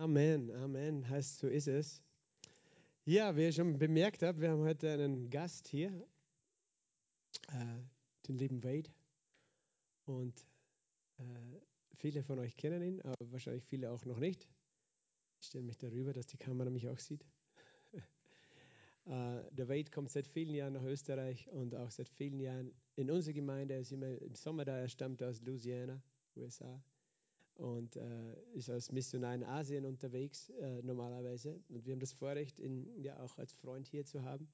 Amen, Amen, heißt so ist es. Ja, wie ihr schon bemerkt habt, wir haben heute einen Gast hier, äh, den lieben Wade. Und äh, viele von euch kennen ihn, aber wahrscheinlich viele auch noch nicht. Ich stelle mich darüber, dass die Kamera mich auch sieht. äh, der Wade kommt seit vielen Jahren nach Österreich und auch seit vielen Jahren in unsere Gemeinde. Er ist immer im Sommer da, er stammt aus Louisiana, USA und äh, ist als Missionar in Asien unterwegs äh, normalerweise. Und wir haben das Vorrecht, ihn ja auch als Freund hier zu haben.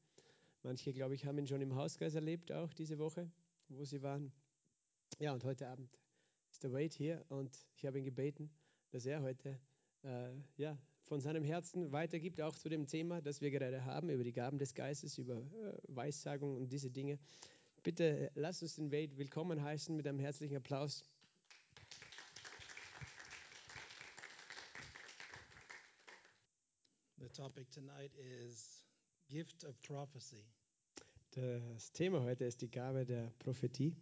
Manche, glaube ich, haben ihn schon im Hauskreis erlebt, auch diese Woche, wo sie waren. Ja, und heute Abend ist der Wade hier und ich habe ihn gebeten, dass er heute äh, ja, von seinem Herzen weitergibt, auch zu dem Thema, das wir gerade haben, über die Gaben des Geistes, über äh, Weissagung und diese Dinge. Bitte lass uns den Wade willkommen heißen mit einem herzlichen Applaus. Topic tonight is gift of prophecy. Das Thema heute ist die Gabe der Prophetie.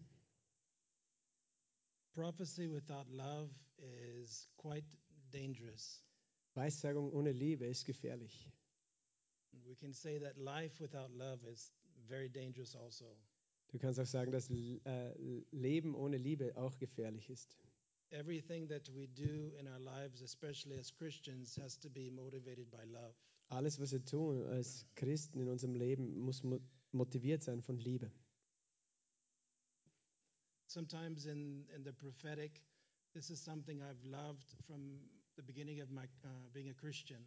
Prophecy without love is quite dangerous. Weissagung ohne Liebe ist gefährlich. We can say that life without love is very dangerous also. Du kannst auch sagen, dass äh, Leben ohne Liebe auch gefährlich ist. Everything that we do in our lives, especially as Christians, has to be motivated by love. Alles, was wir tun als Christen in unserem Leben, muss mo- motiviert sein von Liebe. Sometimes in, in the prophetic, this is something I've loved from the beginning of my uh, being a Christian.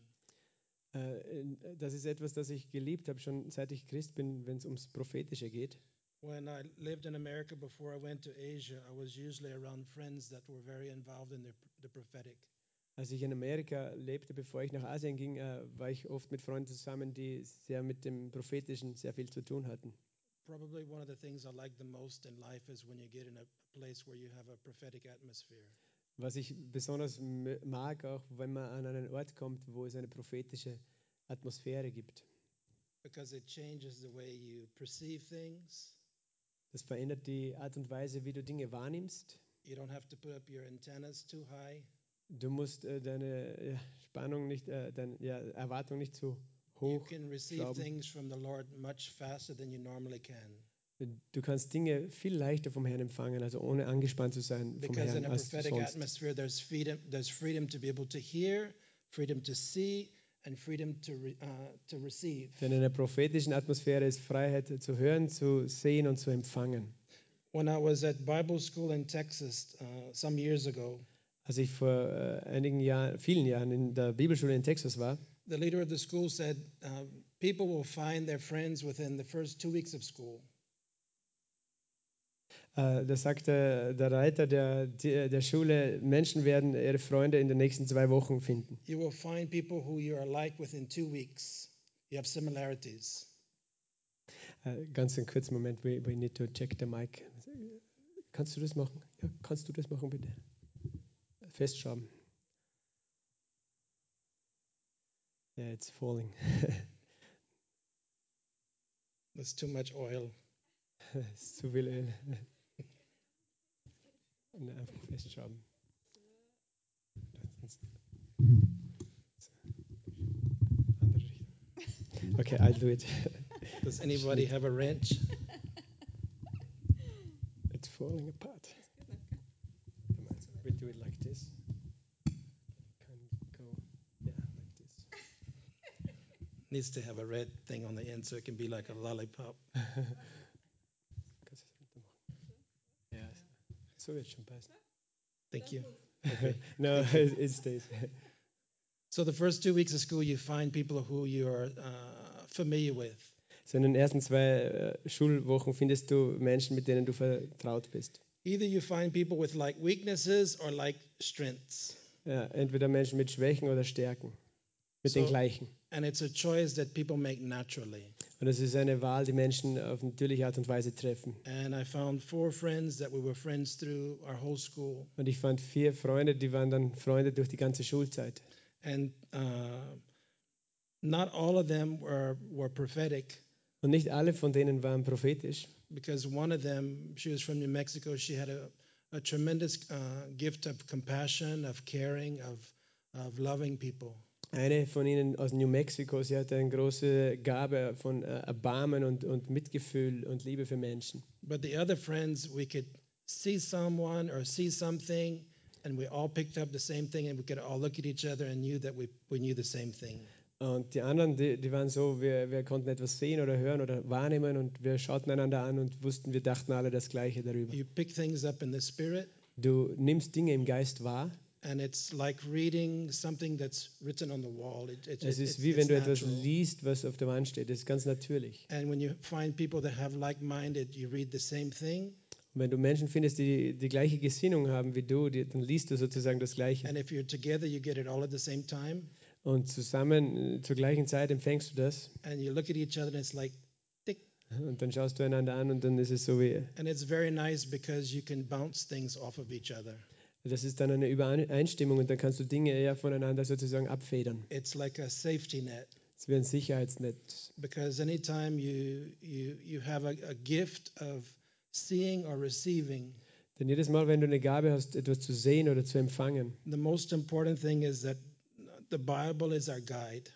Äh, das ist etwas, das ich geliebt habe, schon seit ich Christ bin, wenn es ums Prophetische geht. When I lived in America before I went to Asia, I was usually around friends that were very involved in the, the prophetic. Als ich in Amerika lebte, bevor ich nach Asien ging, äh, war ich oft mit Freunden zusammen, die sehr mit dem Prophetischen sehr viel zu tun hatten. Probably one of the things I like the most in life is when you get in a place where you have a prophetic atmosphere. Was ich besonders mag, auch wenn man an einen Ort kommt, wo es eine prophetische Atmosphäre gibt. because it changes the way you perceive things. Das verändert die Art und Weise, wie du Dinge wahrnimmst. You don't have to put up your antennas too high. Du musst äh, deine ja, Spannung nicht, äh, deine ja, Erwartung nicht zu You hoch. can receive schrauben. things from the Lord much faster than you normally can. Du kannst Dinge viel leichter vom Herrn empfangen, also ohne angespannt zu sein vom Because Herrn in a als prophetic sonst. atmosphere, there's freedom, there's freedom to be able to hear, freedom to see, and freedom to, re, uh, to receive. Denn in prophetischen Atmosphäre ist Freiheit zu hören, zu sehen und zu empfangen. When I was at Bible school in Texas uh, some years ago, Als ich vor äh, einigen Jahren, vielen Jahren in der Bibelschule in Texas war, the leader of the school said, uh, People will find their friends within the first two weeks of school. Äh, da sagte der Reiter der, der Schule, Menschen werden ihre Freunde in den nächsten zwei Wochen finden. You will find people who you are like within two weeks. You have similarities. Äh, ganz einen kurzen Moment, we, we need to check the mic. Kannst du das machen? Ja, kannst du das machen, bitte? Festschrauben. Yeah, it's falling. There's too much oil. ist zu viel Öl. Ne, einfach festschrauben. Andere Okay, I'll do it. Does anybody have a wrench? It's falling apart. We do it like this. Can go, yeah, like this. Needs to have a red thing on the end so it can be like a lollipop. Kannst du es runter machen? Ja, so wird schon passen. Thank you. Okay. No, it, it stays. So the first two weeks of school, you find people who you are uh, familiar with. So in den ersten zwei äh, Schulwochen findest du Menschen, mit denen du vertraut bist. Either you find people with like weaknesses or like strengths. Ja, entweder Menschen mit Schwächen oder Stärken. Mit den gleichen. And it's a choice that people make naturally. Und es ist eine Wahl, die Menschen auf natürliche Art und Weise treffen. We. Und ich fand vier Freunde, die waren dann Freunde durch die ganze Schulzeit. And uh, were, were Und nicht alle von denen waren prophetisch. because one of them, she was from New Mexico, she had a, a tremendous uh, gift of compassion, of caring, of, of loving people. Eine von ihnen aus New Mexico, sie hatte eine große Gabe von äh, Erbarmen und, und Mitgefühl und Liebe für Menschen. But the other friends, we could see someone or see something, and we all picked up the same thing, and we could all look at each other and knew that we, we knew the same thing. Und die anderen, die, die waren so, wir, wir konnten etwas sehen oder hören oder wahrnehmen und wir schauten einander an und wussten, wir dachten alle das Gleiche darüber. You pick things up in the spirit, Du nimmst Dinge im Geist wahr. And it's like reading something that's written on the wall. It, it, Es ist wie wenn it's du etwas liest, was auf der Wand steht. Das ist ganz natürlich. And when you find people that have like-minded, you read the same thing. Und wenn du Menschen findest, die die gleiche Gesinnung haben wie du, die, dann liest du sozusagen das Gleiche. And if you're together, you get it all at the same time. Und zusammen äh, zur gleichen Zeit empfängst du das. And you look at each other, and it's like, tick. Und dann schaust du einander an und dann ist es so wie, And it's very nice because you can bounce things off of each other. Das ist dann eine Übereinstimmung und dann kannst du Dinge ja voneinander sozusagen abfedern. It's like a safety net. Es ist wie ein Sicherheitsnetz. because anytime you you you have a, a gift of seeing or receiving Denn jedes Mal, wenn du eine Gabe hast, etwas zu sehen oder zu empfangen, the most important thing is that the bible is our guide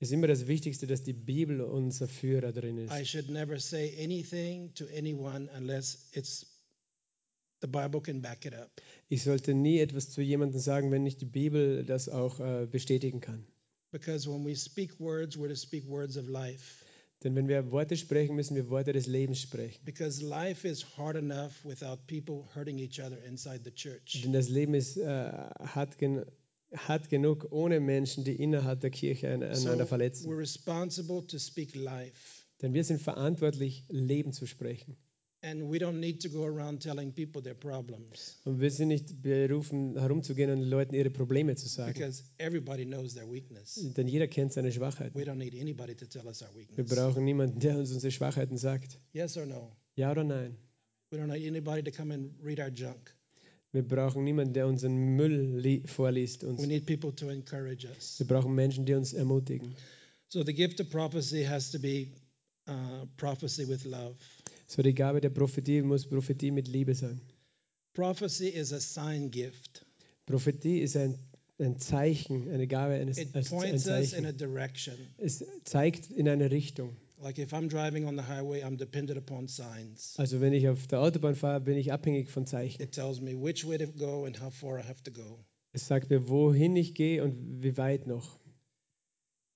ist immer das Wichtigste, dass die Bibel unser Führer drin ist. i should never say anything to anyone unless it's the bible can back it up Ich sollte nie etwas zu jemandem sagen, wenn nicht die Bibel das auch äh, bestätigen kann. because when we speak words we're to speak words of life Denn wenn wir Worte sprechen, müssen wir Worte des Lebens sprechen. because life is hard enough without people hurting each other inside the church Denn das Leben ist äh, hart, gen hart genug ohne Menschen, die innerhalb der Kirche ein- so einander verletzen. we're responsible to speak life Denn wir sind verantwortlich, Leben zu sprechen. And we don't need to go around telling people their problems Und wir sind nicht berufen, herumzugehen und den Leuten ihre Probleme zu sagen. because everybody knows their weakness. Denn jeder kennt seine Schwachheiten. We don't need anybody to tell us our Wir weakness. brauchen niemanden, der uns unsere Schwachheiten sagt. Yes or no? Ja oder nein? We don't need anybody to come and read our junk. Wir brauchen niemanden, der unseren Müll li- vorliest. We Uns. need people to encourage us. Wir brauchen Menschen, die uns ermutigen. So the gift of prophecy has to be uh, prophecy with love. So die Gabe der Prophetie muss Prophetie mit Liebe sein. Prophecy is a sign gift. Prophetie ist ein, ein Zeichen, eine Gabe eines It ein points us in a direction. Es zeigt in eine Richtung. Like if I'm driving on the highway, I'm dependent upon signs. Also wenn ich auf der Autobahn fahre, bin ich abhängig von Zeichen. It tells me which way to go and how far I have to go. Es sagt mir, wohin ich gehe und wie weit noch.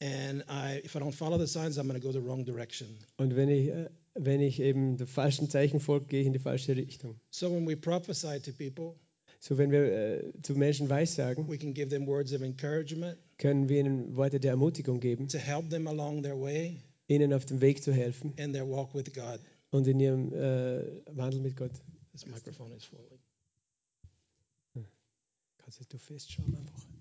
And I, if I don't follow the signs, I'm going to go the wrong direction. Und wenn ich, äh, wenn ich eben den falschen Zeichen folge, gehe ich in die falsche Richtung. So when we prophesy to people, So wenn wir äh, zu Menschen Weissagen, we can give them words of encouragement können wir ihnen Worte der Ermutigung geben, to help them along their way ihnen auf dem Weg zu helfen in their walk with God. und in ihrem äh, Wandel mit Gott. This microphone is full. Kannst du festschauen einfach.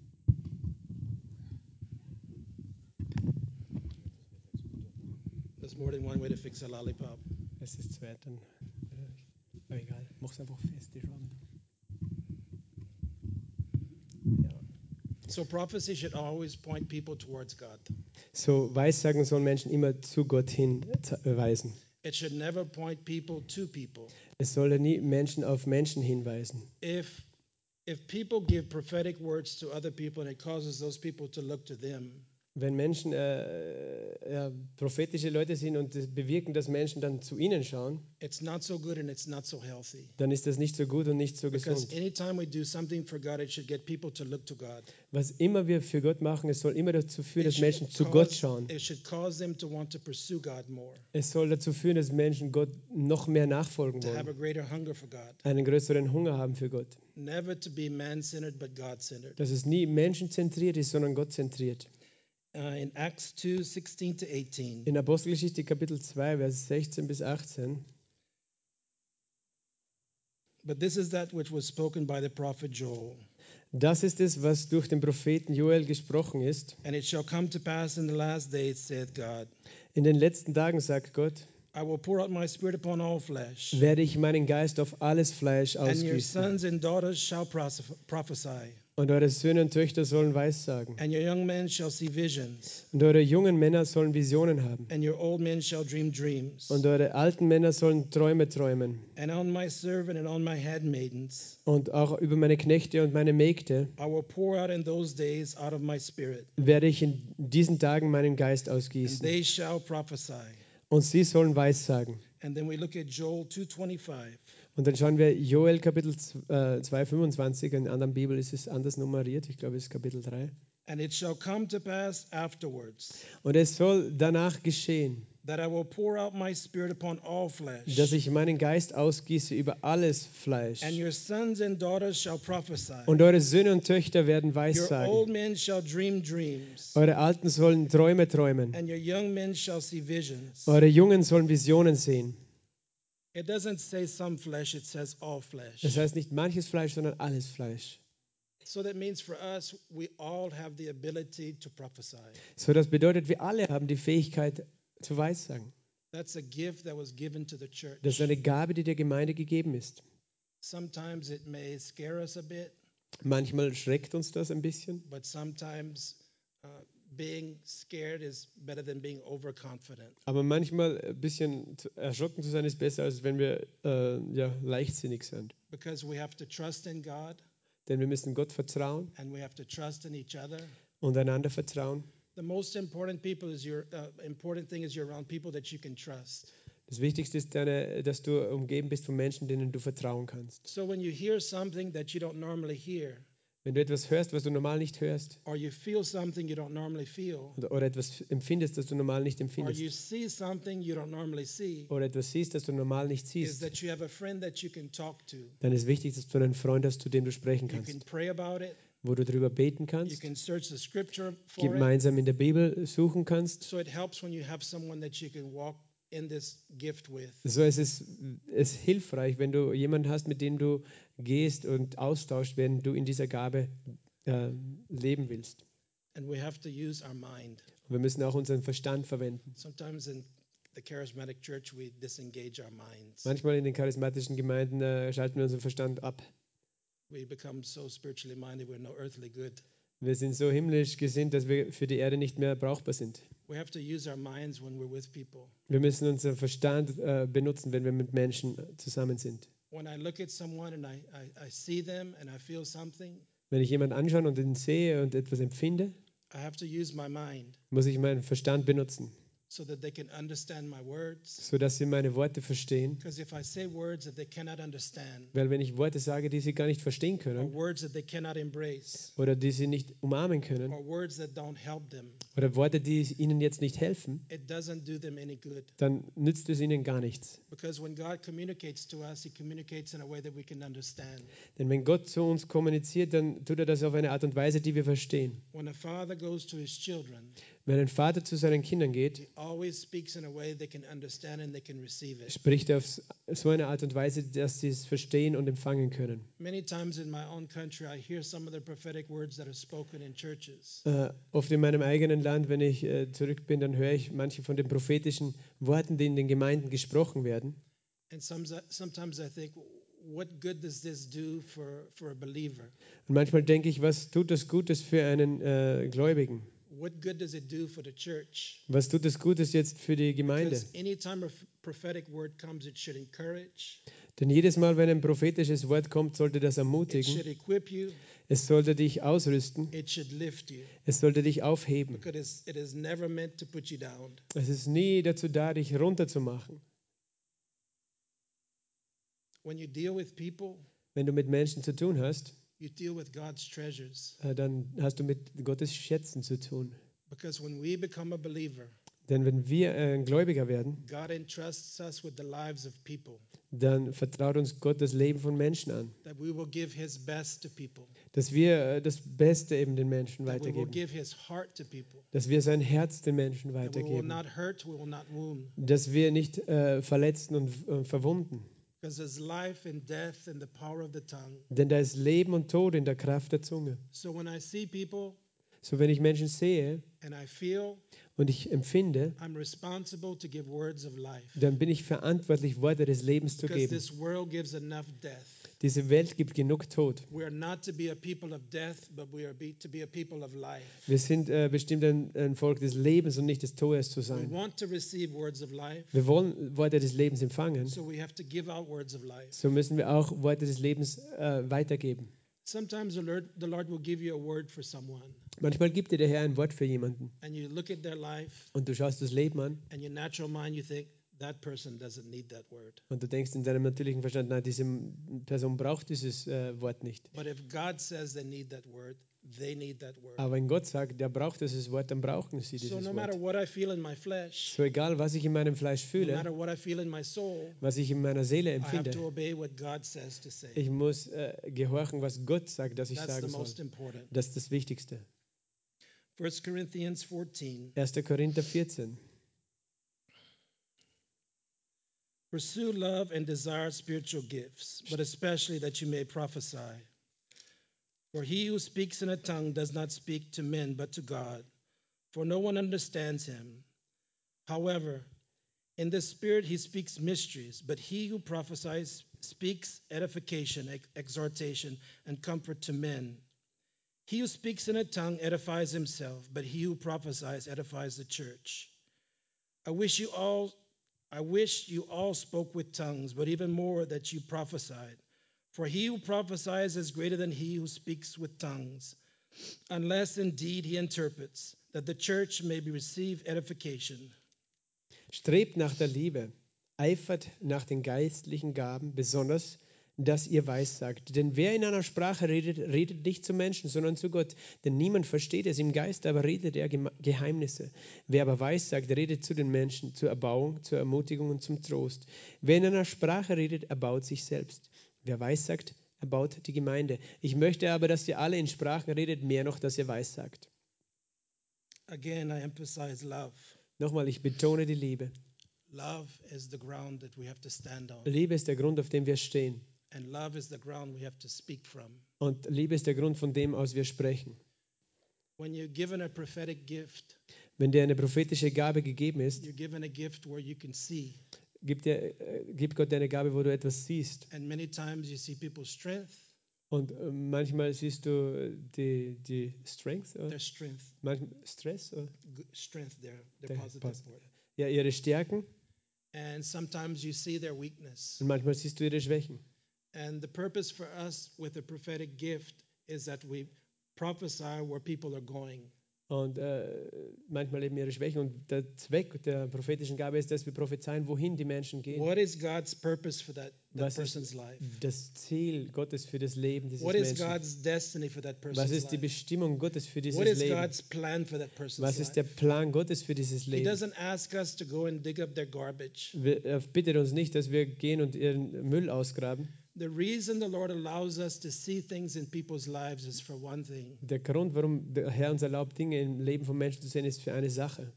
There's more than one way to fix a lollipop. Es ist zwei, dann. Äh, aber egal, mach's einfach fest, die Schraube. So prophecy should always point people towards God. So Weissagen sollen Menschen immer zu Gott hin äh, weisen. It should never point people to people. Es soll nie Menschen auf Menschen hinweisen. If if people give prophetic words to other people and it causes those people to look to them, Wenn Menschen äh, ja, prophetische Leute sind und das bewirken, dass Menschen dann zu ihnen schauen, it's not so good and it's not so healthy. dann ist das nicht so gut und nicht so Because gesund. God. Was immer wir für Gott machen, es soll immer dazu führen, dass Menschen zu cause- Gott schauen. To want to pursue God more, Es soll dazu führen, dass Menschen Gott noch mehr nachfolgen wollen, einen größeren Hunger haben für Gott. Never to be man-centered, but God-centered. Dass es nie menschenzentriert ist, sondern gottzentriert. Uh, in Acts 2, 16 to 18, In Apostelgeschichte Kapitel 2, Vers 16 bis 18. but this is that which was spoken by the prophet Joel. Das ist es, was durch den Propheten Joel gesprochen ist. And it shall come to pass in the last days, saith God, In den letzten Tagen, sagt Gott, I will pour out my spirit upon all flesh, werde ich meinen Geist auf alles Fleisch and your ausgießen. sons and daughters shall prophesy. Und eure Söhne und Töchter sollen Weissagen. and your young men shall see visions, Und eure jungen Männer sollen Visionen haben. and your old men shall dream dreams. Und eure alten Männer sollen Träume träumen. And on my servant and on my handmaidens Und auch über meine Knechte und meine Mägde I will pour out in those days out of my spirit, werde ich in diesen Tagen meinen Geist and ausgießen. they shall prophesy. Und sie sollen Weissagen. And then we look at Joel 2:25. Und dann schauen wir Joel Kapitel äh, 2, 25. In anderen Bibel ist es anders nummeriert. Ich glaube, es ist Kapitel 3. And it shall come to pass afterwards Und es soll danach geschehen, that I will pour out my spirit upon all flesh. dass ich meinen Geist ausgieße über alles Fleisch. And your sons and daughters shall prophesy. Und eure Söhne und Töchter werden Your Weissagen. old men shall dream dreams. Eure Alten sollen Träume träumen. And your young men shall see visions. Eure Jungen sollen Visionen sehen. It doesn't say some flesh, it says all flesh. Das heißt nicht manches Fleisch, sondern alles Fleisch. So that means for us, we all have the ability to prophesy. So, das bedeutet, wir alle haben die Fähigkeit zu Weissagen. That's a gift that was given to the church. Das ist eine Gabe, die der Gemeinde gegeben ist. Sometimes it may scare us a bit, Manchmal schreckt uns das ein bisschen, but sometimes uh, being scared is better than being overconfident. aber manchmal ein bisschen erschrocken zu sein ist besser, als wenn wir äh, ja, leichtsinnig sind. Because we have to trust in God Denn wir müssen Gott vertrauen and we have to trust in each other. und einander vertrauen. The most important people is your uh, important thing is you're around people that you can trust. Das Wichtigste ist, deine, dass du umgeben bist von Menschen, denen du vertrauen kannst. So when you hear something that you don't normally hear, Wenn du etwas hörst, was du normal nicht hörst, or you feel something you don't normally feel, oder, etwas empfindest, das du normal nicht or empfindest, you see something you don't normally see, oder etwas siehst, das du normal nicht siehst, dann ist wichtig, dass du einen Freund hast, zu dem du sprechen kannst, wo du darüber beten kannst, gemeinsam in der Bibel suchen kannst. So it helps when you have someone that you can walk in this gift with. So ist es, es hilfreich, wenn du jemanden hast, mit dem du gehst und austauschst, wenn du in dieser Gabe äh, leben willst. And we have to use our mind. Und wir müssen auch unseren Verstand verwenden. Sometimes in the charismatic church, we disengage our minds. Manchmal in den charismatischen Gemeinden äh, schalten wir unseren Verstand ab. We become so spiritually minded, we're no earthly good. Wir sind so himmlisch gesinnt, dass wir für die Erde nicht mehr brauchbar sind. Wir müssen unseren Verstand äh, benutzen, wenn wir mit Menschen zusammen sind. Wenn ich jemanden anschaue und ihn sehe und etwas empfinde, muss ich meinen Verstand benutzen, so that they can understand my words. sodass sie meine Worte verstehen. Because if I say words that they cannot understand, Weil wenn ich Worte sage, die sie gar nicht verstehen or können words that they cannot embrace, oder die sie nicht umarmen können or words that don't help them, oder Worte, die ihnen jetzt nicht helfen, it doesn't do them any good. dann nützt es ihnen gar nichts. Because when God communicates to us, He communicates in a way that we can understand. Denn wenn Gott zu uns kommuniziert, dann tut er das auf eine Art und Weise, die wir verstehen. When a father goes to his children, Wenn ein Vater zu seinen Kindern geht, he always speaks in a way they can understand and they can receive it. spricht er auf so eine Art und Weise, dass sie es verstehen und empfangen können. Many times in my own country, I hear some of the prophetic words that are spoken in churches. Äh, oft in meinem eigenen Land, wenn ich äh, zurück bin, dann höre ich manche von den prophetischen Worten, die in den Gemeinden gesprochen werden. Und manchmal denke ich, was tut das Gutes für einen äh, Gläubigen? What good does it do for the church? Was tut das Gutes jetzt für die Gemeinde? Because anytime a f- prophetic word comes, it should encourage, Denn jedes Mal, wenn ein prophetisches Wort kommt, sollte das it ermutigen. should equip you, Es sollte dich ausrüsten. it should lift you. Es sollte dich aufheben. Because it's- it is never meant to put you down. Es ist nie dazu da, dich runterzumachen. When you deal with people, Wenn du mit Menschen zu tun hast, you deal with God's treasures. äh, dann hast du mit Gottes Schätzen zu tun. Because when we become a believer, Denn wenn wir äh, ein Gläubiger werden, God entrusts us with the lives of people, dann vertraut uns Gott das Leben von Menschen an. that we will give His best to people, Dass wir äh, das Beste eben den Menschen that we will weitergeben. give His heart to people, Dass wir sein Herz den Menschen that we will weitergeben. not hurt, we will not wound. Dass wir nicht äh, verletzen und äh, verwunden. Denn da ist Leben und Tod in der Kraft der Zunge. So when I see people So wenn ich Menschen sehe and I feel und ich empfinde, I'm responsible to give words of life, dann bin ich verantwortlich, Worte des Lebens zu geben. Diese Welt gibt genug Tod. We are not to be a people of death, but we are be, to be a people of life. Wir sind äh, bestimmt ein, ein Volk des Lebens und nicht des Todes zu We sein. want to receive words of life, Wir wollen Worte des Lebens empfangen. so we have to give out words of life. So müssen wir auch Worte des Lebens äh, weitergeben. Sometimes the Lord, the Lord will give you a word for someone, Manchmal gibt dir der Herr ein Wort für jemanden and you look at their life, und du schaust das Leben an and your natural mind, you think, that person doesn't need that word. und du denkst in deinem natürlichen Verstand, nein, diese Person braucht dieses äh, Wort nicht. But if God says they need that word, they need that word. Aber wenn Gott sagt, der braucht dieses Wort, dann brauchen sie So dieses no matter Wort. what I feel in my flesh, So egal, was ich in meinem Fleisch no fühle, matter what I feel in my soul, was ich in meiner Seele I have empfinde, to obey what God says to say. ich muss äh, gehorchen, was Gott sagt, dass ich That's sagen soll. Das ist das Wichtigste. 1 Corinthians 14. 1. Korinther 14. Pursue love and desire spiritual gifts, but especially that you may prophesy. For he who speaks in a tongue does not speak to men, but to God, for no one understands him. However, in the Spirit he speaks mysteries, but he who prophesies speaks edification, ex- exhortation, and comfort to men. He who speaks in a tongue edifies himself, but he who prophesies edifies the church. I wish you all I wish you all spoke with tongues, but even more that you prophesied. For he who prophesies is greater than he who speaks with tongues, unless indeed he interprets, that the church may be receive edification. Strebt nach der Liebe, eifert nach den geistlichen Gaben, besonders, dass ihr weissagt. Denn wer in einer Sprache redet, redet nicht zu Menschen, sondern zu Gott. Denn niemand versteht es im Geist, aber redet er Geheimnisse. Wer aber weissagt, redet zu den Menschen, zur Erbauung, zur Ermutigung und zum Trost. Wer in einer Sprache redet, erbaut sich selbst. Wer weissagt, erbaut die Gemeinde. Ich möchte aber, dass ihr alle in Sprachen redet, mehr noch, dass ihr weissagt. Again, I emphasize love. Nochmal, ich betone die Liebe. Love is the ground that we have to stand on, Liebe ist der Grund, auf dem wir stehen. And love is the ground we have to speak from. Und Liebe ist der Grund, von dem aus wir sprechen. When you're given a prophetic gift, Wenn dir eine prophetische Gabe gegeben ist, you're given a gift where you can see. gibt, dir, äh, gibt Gott dir eine Gabe, wo du etwas siehst. And many times you see people's strength, Und äh, manchmal siehst du äh, die, die Strength, oder? their strength, manchmal Stress, oder? strength there, their positive positive. word. ja, ihre Stärken And sometimes you see their weakness. und manchmal siehst du ihre Schwächen. And the purpose for us with a prophetic gift is that we prophesy where people are going. Und äh, manchmal eben ihre Schwächen. Und der Zweck der prophetischen Gabe ist, dass wir prophezeien, wohin die Menschen gehen. What is God's purpose for that, that Was ist person's life? das Ziel Gottes für das Leben dieses What is Menschen? God's destiny for that Was person's ist die? Bestimmung Gottes für dieses What is Leben? God's plan for that person's Was ist der? Plan Gottes für dieses He Leben? doesn't ask us to go and dig up their garbage. Wir- Er bittet uns nicht, dass wir gehen und ihren Müll ausgraben. The reason the Lord allows us to see things in people's lives is for one thing, Der Grund, warum der Herr uns erlaubt, Dinge im Leben von Menschen zu sehen, ist für eine Sache,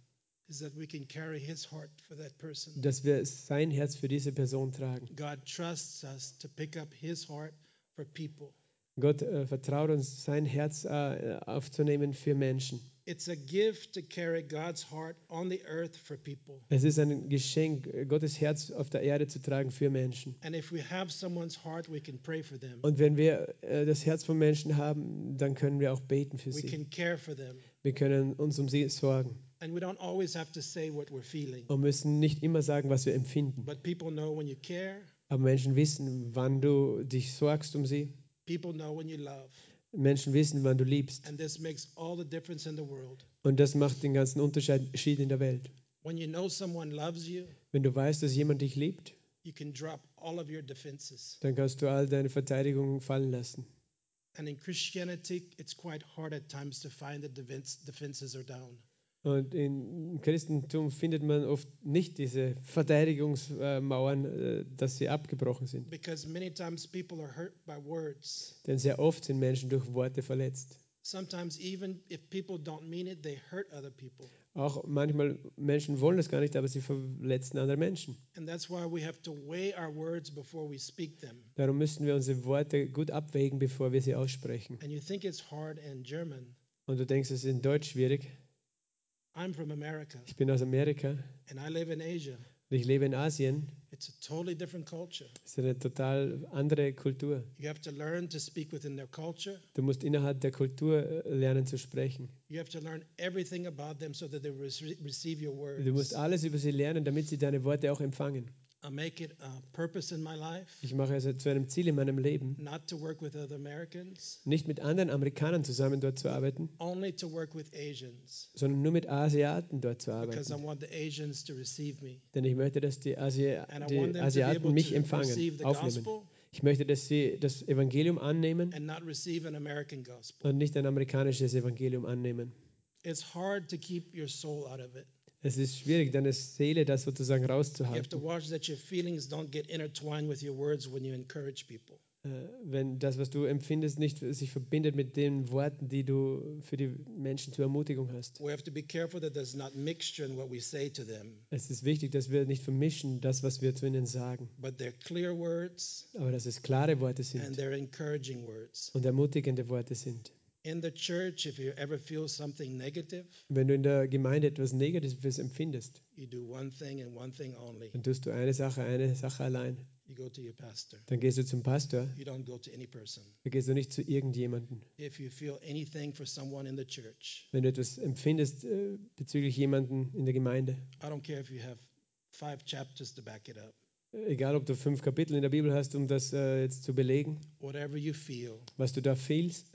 is that we can carry his heart for that person. dass wir sein Herz für diese Person tragen. God trusts us to pick up his heart for people. Gott äh, vertraut uns, sein Herz äh, aufzunehmen für Menschen. It's a gift to carry God's heart on the earth for people. Es ist ein Geschenk, Gottes Herz auf der Erde zu tragen für Menschen. And if we have someone's heart, we can pray for them. Und wenn wir äh, das Herz von Menschen haben, dann können wir auch beten für We sie. can care for them. Wir können uns um sie sorgen And we don't always have to say what we're feeling. und müssen nicht immer sagen, was wir empfinden. But people know when you care, Aber Menschen wissen, wann du dich sorgst um sie. people know when you love. Menschen wissen, wann du liebst. And this makes all the difference in the world. Und das macht den ganzen Unterschied in der Welt. When you know someone loves you, Wenn du weißt, dass jemand dich liebt, you can drop all of your defenses. dann kannst du all deine Verteidigungen fallen lassen. And in Christianity, it's quite hard at times to find that defense, defenses are down. Und im Christentum findet man oft nicht diese Verteidigungsmauern, äh, dass sie abgebrochen sind. Because many times people are hurt by words. Denn sehr oft sind Menschen durch Worte verletzt. Sometimes, even if people don't mean it, they hurt other people. Auch manchmal Menschen wollen das gar nicht, aber sie verletzen andere Menschen. Darum müssen wir unsere Worte gut abwägen, bevor wir sie aussprechen. And you think it's hard in German. Und du denkst, es ist in Deutsch schwierig. I'm from America Ich bin aus Amerika and I live in Asia. Ich lebe in Asien. It's a totally different culture. Es ist eine total andere Kultur. You have to learn to speak within their culture. Du musst innerhalb der Kultur äh, lernen zu sprechen. You have to learn everything about them so that they re- receive your words. Du musst alles über sie lernen, damit sie deine Worte auch empfangen. I make it a purpose in my life Ich mache es zu einem Ziel in meinem Leben, not to work with other Americans, nicht mit anderen Amerikanern zusammen dort zu arbeiten, only to work with Asians sondern nur mit Asiaten dort zu because I arbeiten. want the Asians to receive me. Denn ich möchte, dass die, Asi die Asiaten mich empfangen, aufnehmen. Ich möchte, dass sie das Evangelium annehmen and not receive an American gospel. und nicht ein amerikanisches Evangelium annehmen. It's hard to keep your soul out of it. Es ist schwierig, deine Seele das sozusagen rauszuhalten. Äh, Wenn das, was du empfindest, nicht sich verbindet mit den Worten, die du für die Menschen zur Ermutigung hast. We have to be careful that there's not mixture in what we say to them, Es ist wichtig, dass wir nicht vermischen, das, was wir zu ihnen sagen, but they're clear words aber dass es klare Worte and sind they're encouraging words. und ermutigende Worte sind. In the church, if you ever feel something negative, Wenn du in der Gemeinde etwas Negatives empfindest, you do one thing and one thing only. dann tust du eine Sache, eine Sache allein. You go to your pastor. Dann gehst du zum Pastor, You don't go to any person. dann gehst du nicht zu irgendjemandem. If you feel anything for someone in the church, Wenn du etwas empfindest äh, bezüglich jemanden in der Gemeinde, I don't care if you have five chapters to back it up. Egal ob du fünf Kapitel in der Bibel hast, um das äh, jetzt zu belegen, feel, was du da fühlst,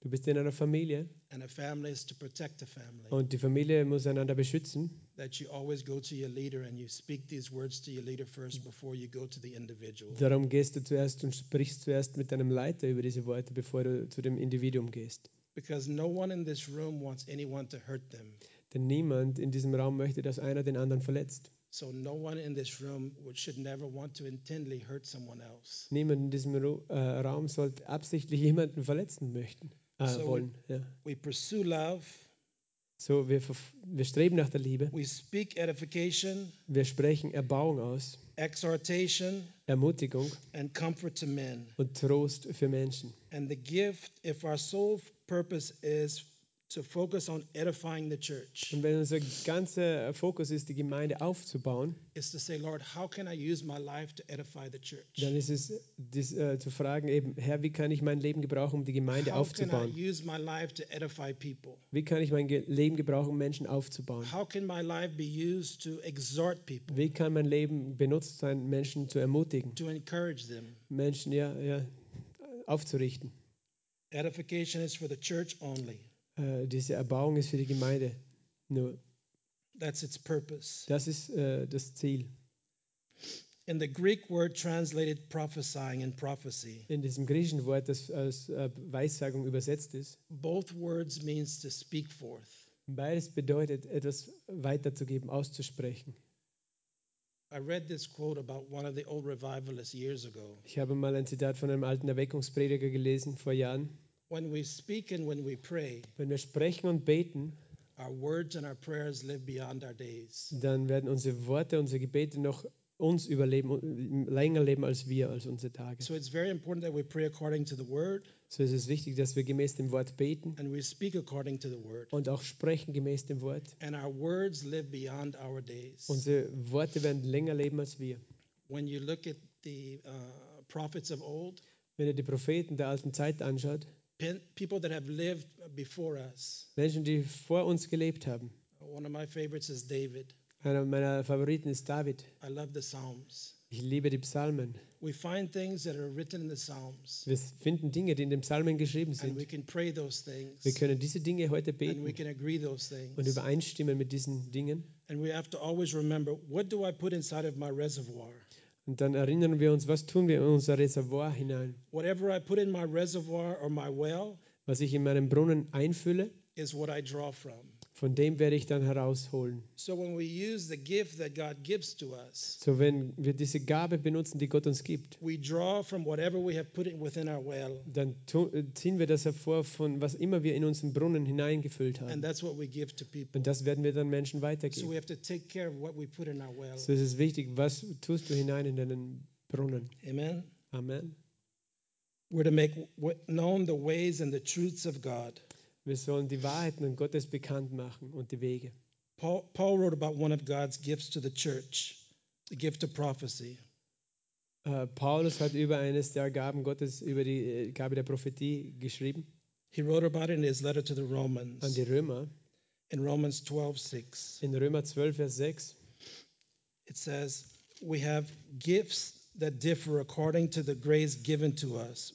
Du bist in einer Familie and a family is to protect the family. und die Familie muss einander beschützen. Darum gehst du zuerst und sprichst zuerst mit deinem Leiter über diese Worte, bevor du zu dem Individuum gehst. Because no one in this room wants anyone to hurt them. Denn niemand in diesem Raum möchte, dass einer den anderen verletzt. So no one in this room should never want to intently hurt someone else. Niemand in diesem äh, Raum sollte absichtlich jemanden verletzen möchten, äh, So- wollen. Ja. We pursue love. So, wir, wir streben nach der Liebe. We speak edification, Wir sprechen Erbauung aus, exhortation, Ermutigung and comfort to men. und Trost für Menschen. And the gift, if our sole purpose is to focus on edifying the church, Und wenn unser ganzer Fokus ist, die Gemeinde aufzubauen, is to say, Lord, how can I use my life to edify the church? dann ist es dies, äh, zu fragen eben, Herr, wie kann ich mein Leben gebrauchen, um die Gemeinde How can I aufzubauen? use my life to edify people? Wie kann ich mein Ge Leben gebrauchen, um Menschen aufzubauen? How can my life be used to exhort people, Wie kann mein Leben benutzt sein, Menschen zu ermutigen, to encourage them? Menschen ja, ja, aufzurichten? Edification is for the church only. Äh, diese Erbauung ist für die Gemeinde nur. That's its purpose. Das ist äh, das Ziel. In the Greek word translated prophesying and prophecy, In diesem griechischen Wort, das als äh, Weissagung übersetzt ist, both words means to speak forth. beides bedeutet, etwas weiterzugeben, auszusprechen. I read this quote about one of the old revivalists years ago. Ich habe mal ein Zitat von einem alten Erweckungsprediger gelesen vor Jahren. When we speak and when we pray, Wenn wir sprechen und beten, our words and our prayers live beyond our days. dann werden unsere Worte, unsere Gebete noch uns überleben, länger leben als wir, als unsere Tage. So it's very important that we pray according to the word So ist es wichtig, dass wir gemäß dem Wort beten and we speak according to the word. und auch sprechen gemäß dem Wort. And our words live beyond our days. Unsere Worte werden länger leben als wir. When you look at the uh, prophets of old, Wenn ihr die Propheten der alten Zeit anschaut, people that have lived before us, Menschen, die vor uns gelebt haben. one of my favorites is David. Einer meiner Favoriten ist David. I love the Psalms. Ich liebe die Psalmen. We find things that are written in the Psalms, Wir finden Dinge, die in den Psalmen geschrieben and we sind. can pray those things, Wir können diese Dinge heute and we beten can agree those und things. übereinstimmen mit diesen Dingen. And we have to always remember what do I put inside of my reservoir? Und dann erinnern wir uns, was tun wir in unser Reservoir hinein. Whatever I put in my reservoir or my well Was ich in meinem Brunnen einfülle, is what I draw from. Von dem werde ich dann herausholen. So when we use the gift that God gives to us, So wenn wir diese Gabe benutzen, die Gott uns gibt, we draw from whatever we have put in within our well, dann äh, ziehen wir das hervor von was immer wir in unseren Brunnen hineingefüllt and haben. that's what we give to people. Und das werden wir dann Menschen So weitergeben. we have to take care of what we put in our well. So ist es wichtig, was tust du hinein in deinen Brunnen. Amen. Amen. We're to make known the ways and the truths of God. Wir sollen die Wahrheiten und Gottes bekannt machen und die Wege. Paul, Paul wrote about one of God's gifts to the church, the gift of prophecy. Äh, Paulus hat über eines der Gaben Gottes, über die äh, Gabe der Prophetie geschrieben He wrote about it in his letter to the an Romans die Römer. in Romans 12 6. In Römer 12, Vers 6. It says, We have gifts that differ according to the grace given to us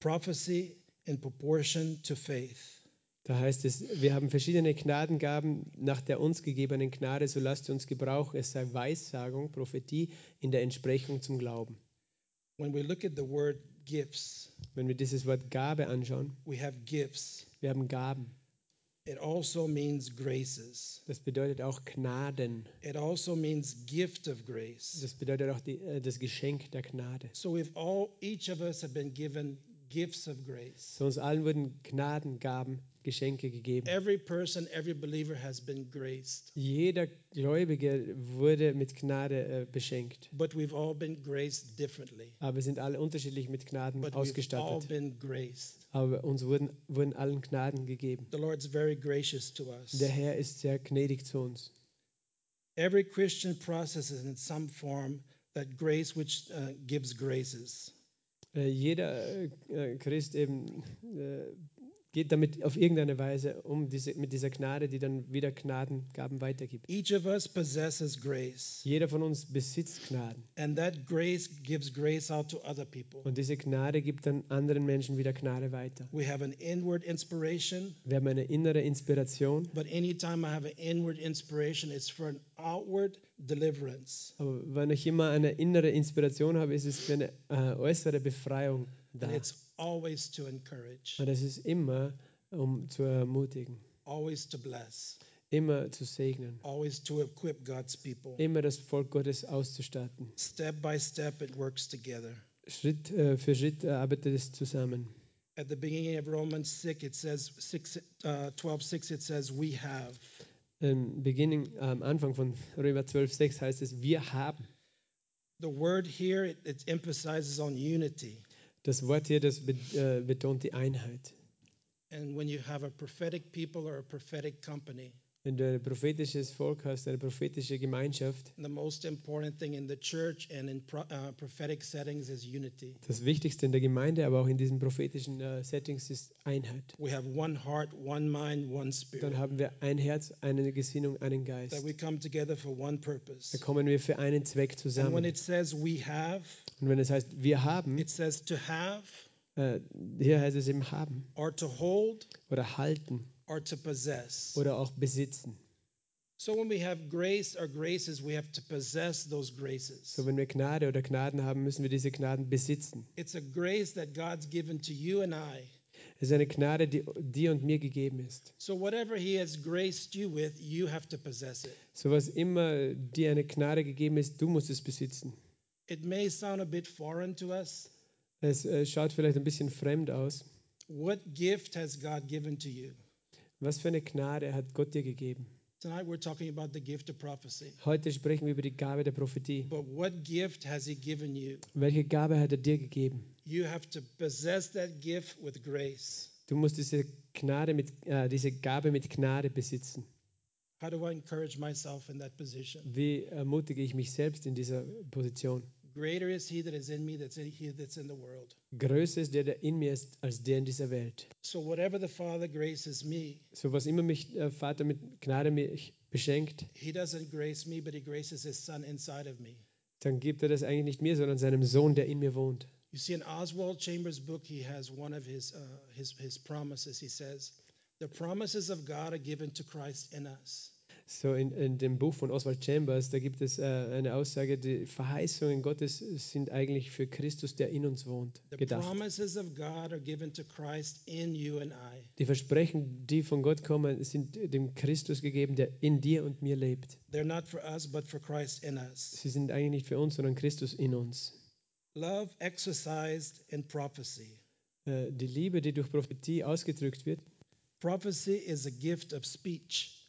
prophecy in proportion to faith. Da heißt es, wir haben verschiedene Gnadengaben nach der uns gegebenen Gnade, so lasst uns gebrauchen. Es sei Weissagung, Prophetie in der Entsprechung zum Glauben. When we look at the word gifts, Wenn wir dieses Wort Gabe anschauen, we have gifts. wir haben Gaben. It also means graces. Das bedeutet auch Gnaden. It also means gift of grace. Das bedeutet auch die, äh, das Geschenk der Gnade. So we've all, each of us have been given gifts of grace. So uns allen wurden Gnadengaben, Geschenke gegeben. Every person, every believer has been graced, Jeder Gläubige wurde mit Gnade äh, beschenkt. but we've all been graced differently. Aber wir sind alle unterschiedlich mit Gnaden But we've all ausgestattet. been graced. Aber uns wurden, wurden allen Gnaden gegeben. The Lord's very gracious to us. Der Herr ist sehr gnädig zu uns. Every Christian processes in some form that grace which uh, gives graces. Äh, jeder äh, äh, Christ eben geht damit auf irgendeine Weise um, diese, mit dieser Gnade, die dann wieder Gnadengaben weitergibt. Each of us possesses grace, Jeder von uns besitzt Gnaden. and that grace gives grace out to other people. Und diese Gnade gibt dann anderen Menschen wieder Gnade weiter. We have an inward inspiration, Wir haben eine innere Inspiration, but anytime I have an inward inspiration, it's for an outward deliverance. aber wenn ich immer eine innere Inspiration habe, ist es für eine äh, äußere Befreiung da. And it's always to encourage, Und es ist immer, um zu ermutigen, always to bless, immer zu segnen, always to equip God's people. immer das Volk Gottes auszustatten. Step by step, it works together. Schritt äh, für Schritt äh, arbeitet es zusammen. At the beginning of Romans 6, it says, 6, uh, 12, 6, it says, we have. Im Beginning, am Anfang von Römer 12,6 heißt es, wir haben. The word here, it, it emphasizes on unity. Das Wort hier, das äh, betont die Einheit. And when you have a prophetic people or a prophetic company, Wenn du ein prophetisches Volk hast, eine prophetische Gemeinschaft, the most important thing in the church and in pro, uh, prophetic settings is unity. das Wichtigste in der Gemeinde, aber auch in diesen prophetischen äh, Settings ist Einheit. We have one heart, one mind, one spirit. Dann haben wir ein Herz, eine Gesinnung, einen That Geist. we come together for one Da purpose. kommen wir für einen Zweck And when zusammen. it says we have, Und wenn es heißt, wir haben, it says to have äh, hier heißt es eben haben or to hold oder halten or to possess. oder auch besitzen. So when we have grace or graces, we have to possess those graces. So, wenn wir Gnade oder Gnaden haben, müssen wir diese Gnaden besitzen. It's a grace that God's given to you and I. Es ist eine Gnade, die dir und mir gegeben ist. So whatever He has graced you with, you have to possess it. So was immer dir eine Gnade gegeben ist, du musst es besitzen. It may sound a bit foreign to us. Es äh, schaut vielleicht ein bisschen fremd aus. What gift has God given to you? Was für eine Gnade hat Gott dir gegeben? Tonight we're talking about the gift of prophecy. Heute sprechen wir über die Gabe der Prophetie. But what gift has He given you? Welche Gabe hat er dir gegeben? You have to possess that gift with grace. Du musst diese Gnade mit, äh, diese Gabe mit Gnade besitzen. Wie ermutige ich mich selbst in dieser Position? Greater is He that is in me that's in He that's in the world. Größer ist der, der in mir ist, als der in dieser Welt. So whatever the Father graces me, So was immer mich der Vater mit Gnade mich beschenkt, He doesn't grace me, but He graces His Son inside of me. dann gibt er das eigentlich nicht mir, sondern seinem Sohn, der in mir wohnt. You see, in Oswald Chambers' book, he has one of his, uh, his, his promises. He says, The promises of God are given to Christ in us. So in, in dem Buch von Oswald Chambers, da gibt es äh, eine Aussage, die Verheißungen Gottes sind eigentlich für Christus, der in uns wohnt, gedacht. Die Versprechen, die von Gott kommen, sind dem Christus gegeben, der in dir und mir lebt. Sie sind eigentlich nicht für uns, sondern Christus in uns. Love exercised in prophecy. Äh, die Liebe, die durch Prophetie ausgedrückt wird, Prophecy is a gift of speech,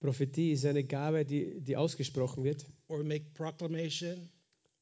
Prophetie ist eine Gabe, die, die ausgesprochen wird or we make proclamation,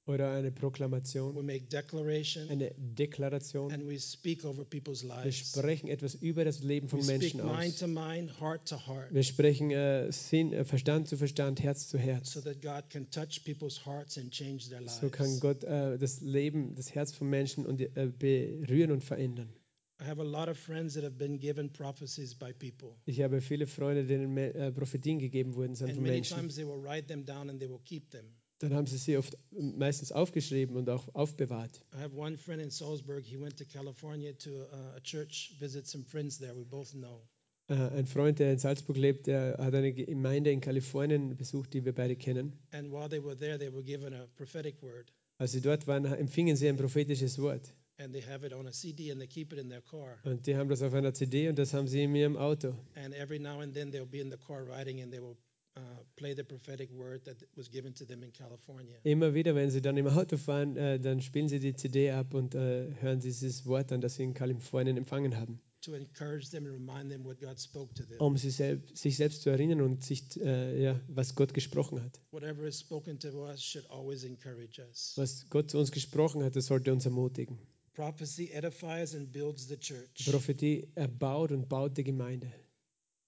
oder eine Proklamation, we make declaration, eine Deklaration. and we speak over people's Wir lives. sprechen etwas über das Leben We von speak Menschen mind aus. to mind, heart to heart, Wir sprechen äh, Sinn, äh, Verstand zu Verstand, Herz zu Herz. so that God can touch people's hearts and change their So kann lives. Gott äh, das Leben, das Herz von Menschen und, äh, berühren und verändern. I have a lot of friends that have been given prophecies by people. Ich habe viele Freunde, denen äh, Prophetien gegeben wurden sind von Menschen. times they will write them down and they will keep them. Dann haben sie sie oft meistens aufgeschrieben und auch aufbewahrt. I have one friend in Salzburg. He went to California to uh, a church, visit some friends there we both know. Äh, ein Freund, der in Salzburg lebt, der hat eine Gemeinde in Kalifornien besucht, die wir beide kennen. And while they were there, they were given a prophetic word. Als sie dort waren, empfingen sie ein prophetisches Wort. And they have it on a CD and they keep it in their car. Und die haben das auf einer CD und das haben sie in ihrem Auto. And every now and then they'll be in the car riding and they will uh, play the prophetic word that was given to them in California. Immer wieder, wenn sie dann im Auto fahren, äh, dann spielen sie die CD ab und äh, hören dieses Wort an, das sie in Kalifornien empfangen haben, To encourage them and remind them what God spoke to them. um sie selb sich selbst zu erinnern und sich, äh, ja, was Gott gesprochen hat. Whatever is spoken to us should always encourage us. Was Gott zu uns gesprochen hat, das sollte uns ermutigen. Prophecy edifies and builds the church. Prophetie erbaut und baut die Gemeinde.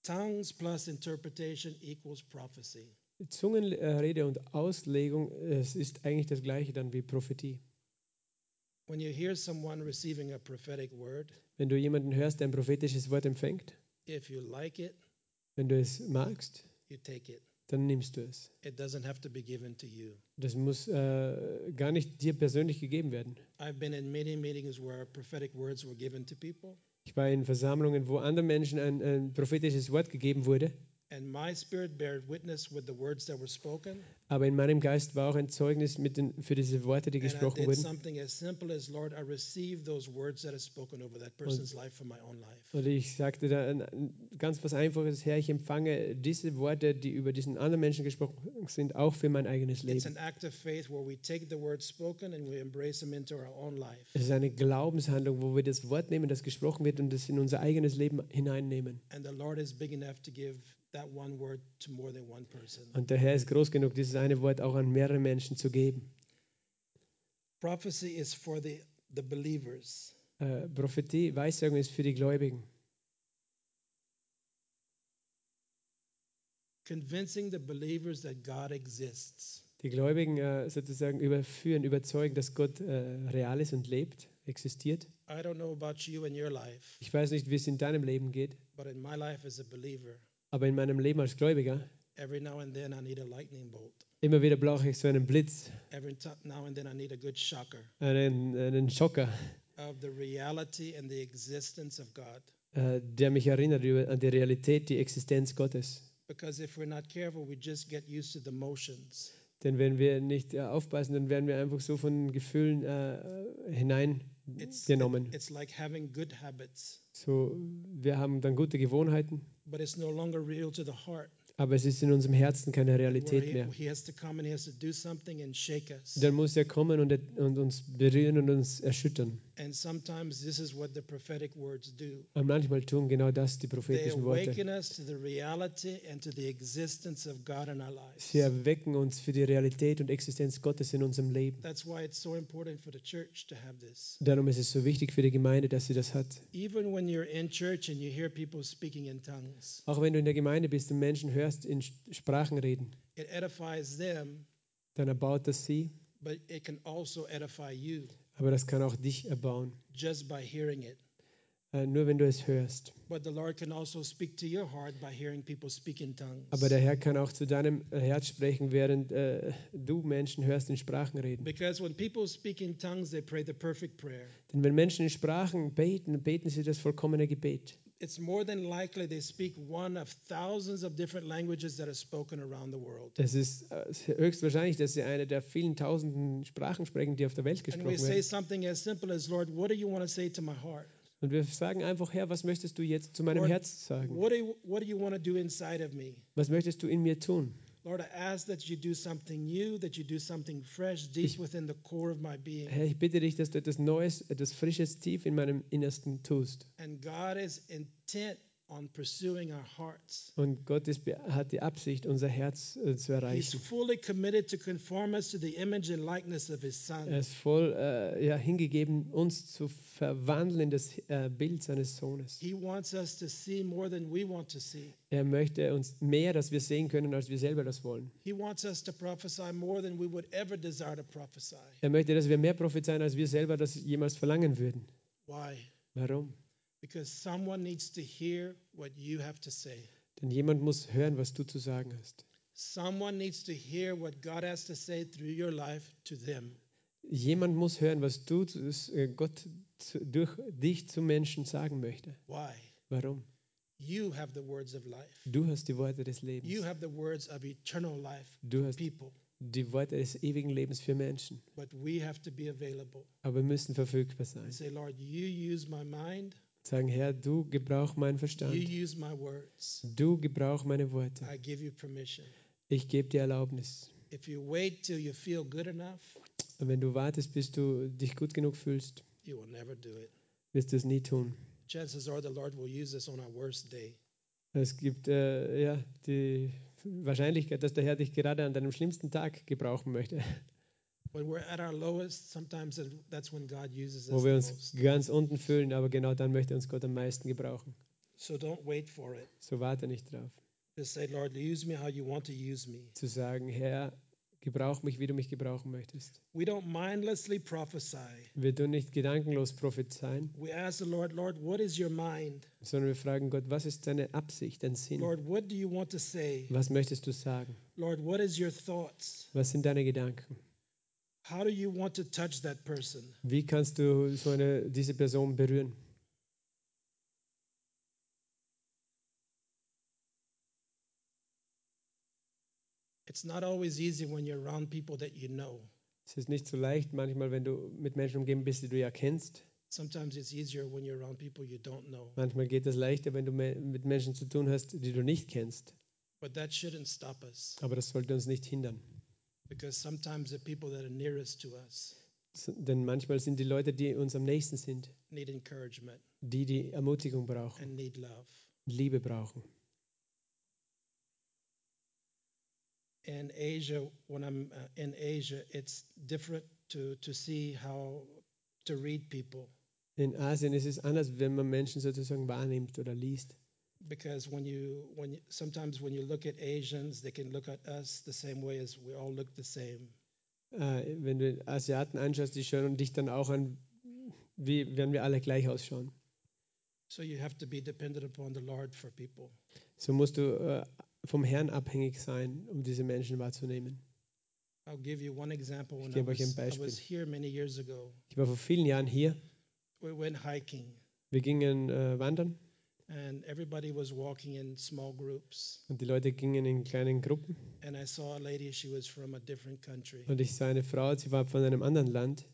Tongues plus interpretation equals prophecy. Zungenrede und Auslegung, es ist eigentlich das gleiche dann wie Prophetie. When you hear someone receiving a prophetic word, Wenn du jemanden hörst, der ein prophetisches Wort empfängt, if you like it, wenn du es magst, you take it. Dann nimmst du es. It doesn't have to be given to you. Das muss äh, gar nicht dir persönlich gegeben werden. I've been in many meetings where prophetic words were given to people, Ich war in Versammlungen, wo anderen Menschen ein, ein prophetisches Wort gegeben wurde, and my spirit bared witness with the words that were spoken. aber in meinem Geist war auch ein Zeugnis mit den, für diese Worte, die gesprochen wurden. life. Und ich sagte da ein- ein ganz was Einfaches, Herr, ich empfange diese Worte, die über diesen anderen Menschen gesprochen sind, auch für mein eigenes It's Leben. an act of faith where we take the words spoken and we embrace them into our own life. Es ist eine Glaubenshandlung, wo wir das Wort nehmen, das gesprochen wird, und das in unser eigenes Leben hineinnehmen. And the Lord is big enough to give that one word to more than one person. Und der Herr ist groß genug, dieses eine Wort auch an mehrere Menschen zu geben. Prophecy is for the, the believers. Äh, Prophetie, Weissagung ist für die Gläubigen. Convincing the believers that God exists. Die Gläubigen äh, sozusagen überführen, überzeugen, dass Gott äh, real ist und lebt, existiert. I don't know about you in your life, Ich weiß nicht, wie es in deinem Leben geht, but in my life as a believer, aber in meinem Leben als Gläubiger, every now and then I need a lightning bolt. immer wieder brauche ich so einen Blitz, Every now and then I need a good shocker einen, einen Schocker, of the reality and the existence of God. äh, der mich erinnert über, an die Realität, die Existenz Gottes. Because if we're not careful, we just get used to the motions. Denn wenn wir nicht äh, aufpassen, dann werden wir einfach so von Gefühlen äh, It's, hineingenommen. it's like having good habits, So, wir haben dann gute Gewohnheiten, but it's no longer real to the heart. Aber es ist in unserem Herzen keine Realität mehr. Dann muss er kommen und, und uns berühren und uns erschüttern. And sometimes this is what the prophetic words do. Und manchmal tun genau das die prophetischen Worte. Sie erwecken uns für die Realität und Existenz Gottes in unserem Leben. That's why it's so important for the church to have this. Darum ist es so wichtig für die Gemeinde, dass sie das hat. Even when you're in church and you hear people speaking in tongues, Auch wenn du in der Gemeinde bist und Menschen hörst in Sprachen reden, it edifies them, dann erbaut das sie, but it can also edify you aber das kann auch dich erbauen. just by hearing it. Äh, nur wenn du es hörst. But the Lord can also speak to your heart by hearing people speak in tongues. Aber der Herr kann auch zu deinem Herz sprechen, während äh, du Menschen hörst in Sprachen reden. Because when people speak in tongues, they pray the perfect prayer. Denn wenn Menschen in Sprachen beten, beten sie das vollkommene Gebet. It's more than likely they speak one of thousands of different languages that are spoken around the world. Es ist äh, höchstwahrscheinlich, dass sie eine der vielen tausenden Sprachen sprechen, die auf der Welt And we gesprochen say werden. something as simple as, Lord, what do you want to say to my heart? Und wir sagen einfach, Herr, was möchtest du jetzt zu meinem Herz sagen? What do you, what do you want to do inside of me? Was möchtest du in mir tun? Lord, I ask that you do something new, that you do something fresh deep within the core of my being. Herr, ich bitte dich, dass du etwas Neues, etwas Frisches tief in meinem Innersten tust. And God is intent Und Gott ist, hat die Absicht, unser Herz äh, zu He's erreichen. fully committed to conform us to the image and likeness of his son. Er ist voll äh, ja, hingegeben, uns zu verwandeln in das äh, Bild seines Sohnes. He wants us to see more than we want to see. Er möchte uns mehr, dass wir sehen können, als wir selber das wollen. He wants us to prophesy more than we would ever desire to prophesy. Er möchte, dass wir mehr prophezeien, als wir selber das jemals verlangen würden. Why? Warum? Because someone needs to hear what you have to say. Denn jemand muss hören, was du zu sagen hast. Someone needs to hear what God has to say through your life to them. Jemand muss hören, was du, äh, Gott durch dich zu Menschen sagen möchte. Why? Warum? You have the words of life. Du hast die Worte des You Lebens. have the words of eternal life Du for hast people. die Worte des ewigen Lebens für Menschen. But we have to be available. Aber wir müssen verfügbar sein. Say, Lord, you use my mind, Sagen, Herr, du gebrauch meinen Verstand. Du gebrauch meine Worte. I give you permission. Ich gebe dir Erlaubnis. If you wait till you feel good enough, Und wenn du wartest, bis du dich gut genug fühlst, you will never do it. wirst du es nie tun. Chances are the Lord will use us on our worst day. Es gibt äh, ja, die Wahrscheinlichkeit, dass der Herr dich gerade an deinem schlimmsten Tag gebrauchen möchte, wo wir uns ganz unten fühlen, aber genau dann möchte uns Gott am meisten gebrauchen. So don't wait for it. So warte nicht drauf. Just say, Lord, use me how you want to use me. Zu sagen, Herr, gebrauch mich, wie du mich gebrauchen möchtest. We don't mindlessly prophesy. Wir tun nicht gedankenlos prophezeien, We ask the Lord, Lord, what is your mind? sondern wir fragen Gott, was ist deine Absicht, dein Sinn? Lord, what do you want to say? Was möchtest du sagen? Lord, what is your thoughts? Was sind deine Gedanken? How do you want to touch that person? Wie kannst du so eine, diese Person berühren? It's not always easy when you're around people that you know. Es ist nicht so leicht manchmal, wenn du mit Menschen umgeben bist, die du ja kennst. Sometimes it's easier when you're around people you don't know. Manchmal geht es leichter, wenn du mit Menschen zu tun hast, die du nicht kennst. But that shouldn't stop us Aber das sollte uns nicht hindern. Because sometimes the people that are nearest to us Denn manchmal sind die Leute, die uns am nächsten sind, need encouragement die die Ermutigung brauchen, and need love. Liebe brauchen. In Asia, when I'm uh, in Asia, it's different to, to see how to read people In Asien ist es anders, wenn man Menschen sozusagen wahrnimmt oder liest. Because when you when you, sometimes when you look at Asians, they can look at us the same way as we all look the same. Äh, wenn du Asiaten anschaust, die schauen dich dann auch an, wie werden wir alle gleich ausschauen. So you have to be dependent upon the Lord for people. So musst du äh, vom Herrn abhängig sein, um diese Menschen wahrzunehmen. I'll give you one example. When I gebe euch ein was, I Beispiel. was here many years ago, Ich war vor vielen Jahren hier. we went hiking, Wir gingen äh, wandern and everybody was walking in small groups. und die Leute gingen in kleinen Gruppen. And I saw a lady; she was from a different country, Und ich sah eine Frau, sie war von einem anderen Land.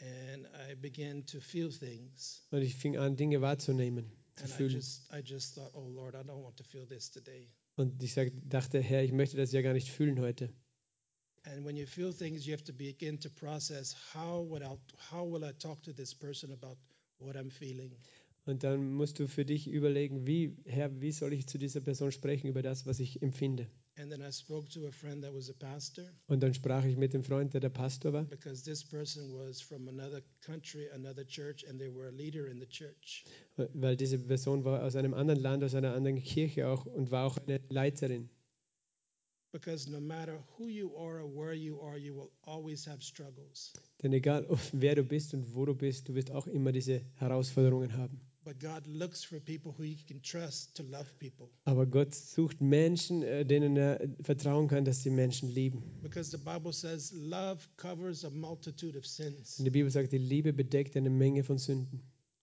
and I began to feel things. Und ich fing an, Dinge wahrzunehmen, zu And I fühlen. just, I just thought, oh Lord, I don't want to feel this today. Und ich sag, dachte, Herr, ich möchte das ja gar nicht fühlen heute. And when you feel things, you have to begin to process how would I, how will I talk to this person about what I'm feeling? Und dann musst du für dich überlegen, wie, Herr, wie soll ich zu dieser Person sprechen über das, was ich empfinde? And then I spoke to a friend that was a pastor Und dann sprach ich mit dem Freund, der der Pastor war. because this person was from another country, another church, and they were a leader in the church. Weil diese Person war aus einem anderen Land, aus einer anderen Kirche auch und war auch eine Leiterin. Because no matter who you are or where you are, you will always have struggles. Denn egal, wer du bist und wo du bist, du wirst auch immer diese Herausforderungen haben. But God looks for people who He can trust to love people. Aber Gott sucht Menschen, äh, denen er vertrauen kann, dass sie Menschen lieben. Because the Bible says love covers a multitude of sins. Und die Bibel sagt, die Liebe bedeckt eine Menge von Sünden.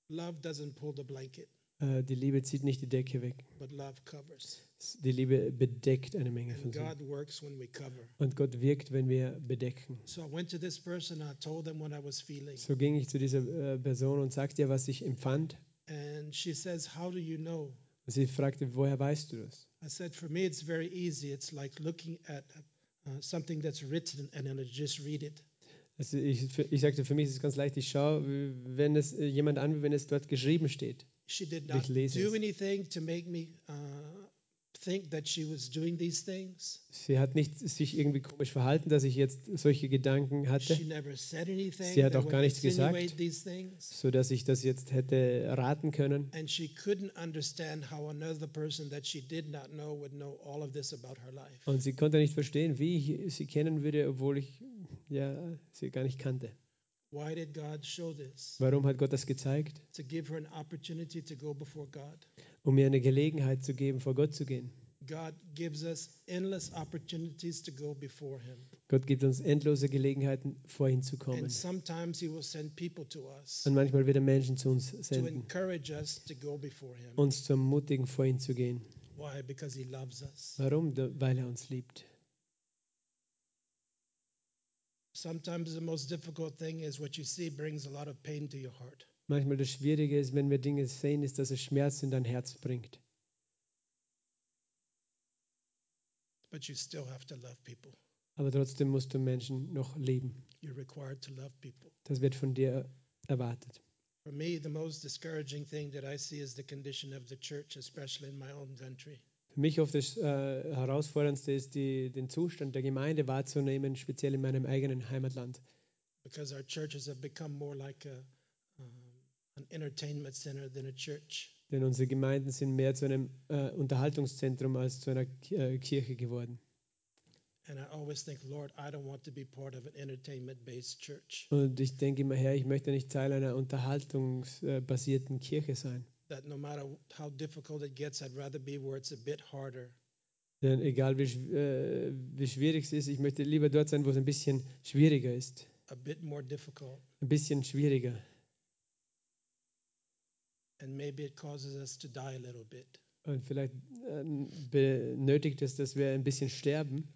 Love doesn't pull the blanket, Äh, Die Liebe zieht nicht die Decke weg. but love covers. Die Liebe bedeckt eine Menge von Sünden. Und Gott wirkt, wenn wir bedecken. So I went to this person, I told them what I was feeling. So ging ich zu dieser äh, Person und sagte ihr, was ich empfand. And she says, How do you know? Sie fragte, woher weißt du das? I said, For me, it's very easy. It's like looking at uh, something that's written and then I just read it. Also ich, ich sagte, für mich ist es ganz leicht. Ich schaue, wenn es äh, jemand an, wenn es dort geschrieben steht. She did Und ich not lese do es. anything to make me uh, think that she was doing these things. Sie hat nicht sich irgendwie komisch verhalten, dass ich jetzt solche Gedanken hatte, She never said anything Sie hat auch gar nichts gesagt. these things. so dass ich das jetzt hätte raten können. And she couldn't understand how another person that she did not know would know all of this about her life. Und sie konnte nicht verstehen, wie ich sie kennen würde, obwohl ich ja, sie gar nicht kannte. Why did God show this? Warum hat Gott das gezeigt? To give her an opportunity to go before God. Um mir eine Gelegenheit zu geben, vor Gott zu gehen. God gives us endless opportunities to go before Him. Gott gibt uns endlose Gelegenheiten, vor ihn zu kommen. And sometimes He will send people to us Und manchmal wird er Menschen zu uns to senden, encourage us to go before Him. uns zu ermutigen, vor ihn zu gehen. Why? Because He loves us. Warum? Weil er uns liebt. Sometimes the most difficult thing is what you see brings a lot of pain to your heart. Manchmal das Schwierige ist, wenn wir Dinge sehen, ist, dass es Schmerz in dein Herz bringt. But you still have to love people. Aber trotzdem musst du Menschen noch lieben. You're required to love people. Das wird von dir erwartet. For me, the most discouraging thing that I see is the condition of the church, especially in my own country. Für mich oft das äh, Herausforderndste ist, die, den Zustand der Gemeinde wahrzunehmen, speziell in meinem eigenen Heimatland. because our churches have become more like a, um, an entertainment center than a church. Denn unsere Gemeinden sind mehr zu einem äh, Unterhaltungszentrum als zu einer Ki- äh, Kirche geworden. And I always think, Lord, I don't want to be part of an entertainment based church. Und ich denke immer her, ich möchte nicht Teil einer unterhaltungsbasierten Kirche sein. That no matter how difficult it gets, I'd rather be where it's a bit harder. Denn egal wie, äh, wie schwierig es ist, ich möchte lieber dort sein, wo es ein bisschen schwieriger ist. a bit more difficult. Ein bisschen schwieriger. And maybe it causes us to die a little bit. Und vielleicht äh, benötigt es, dass wir ein bisschen sterben.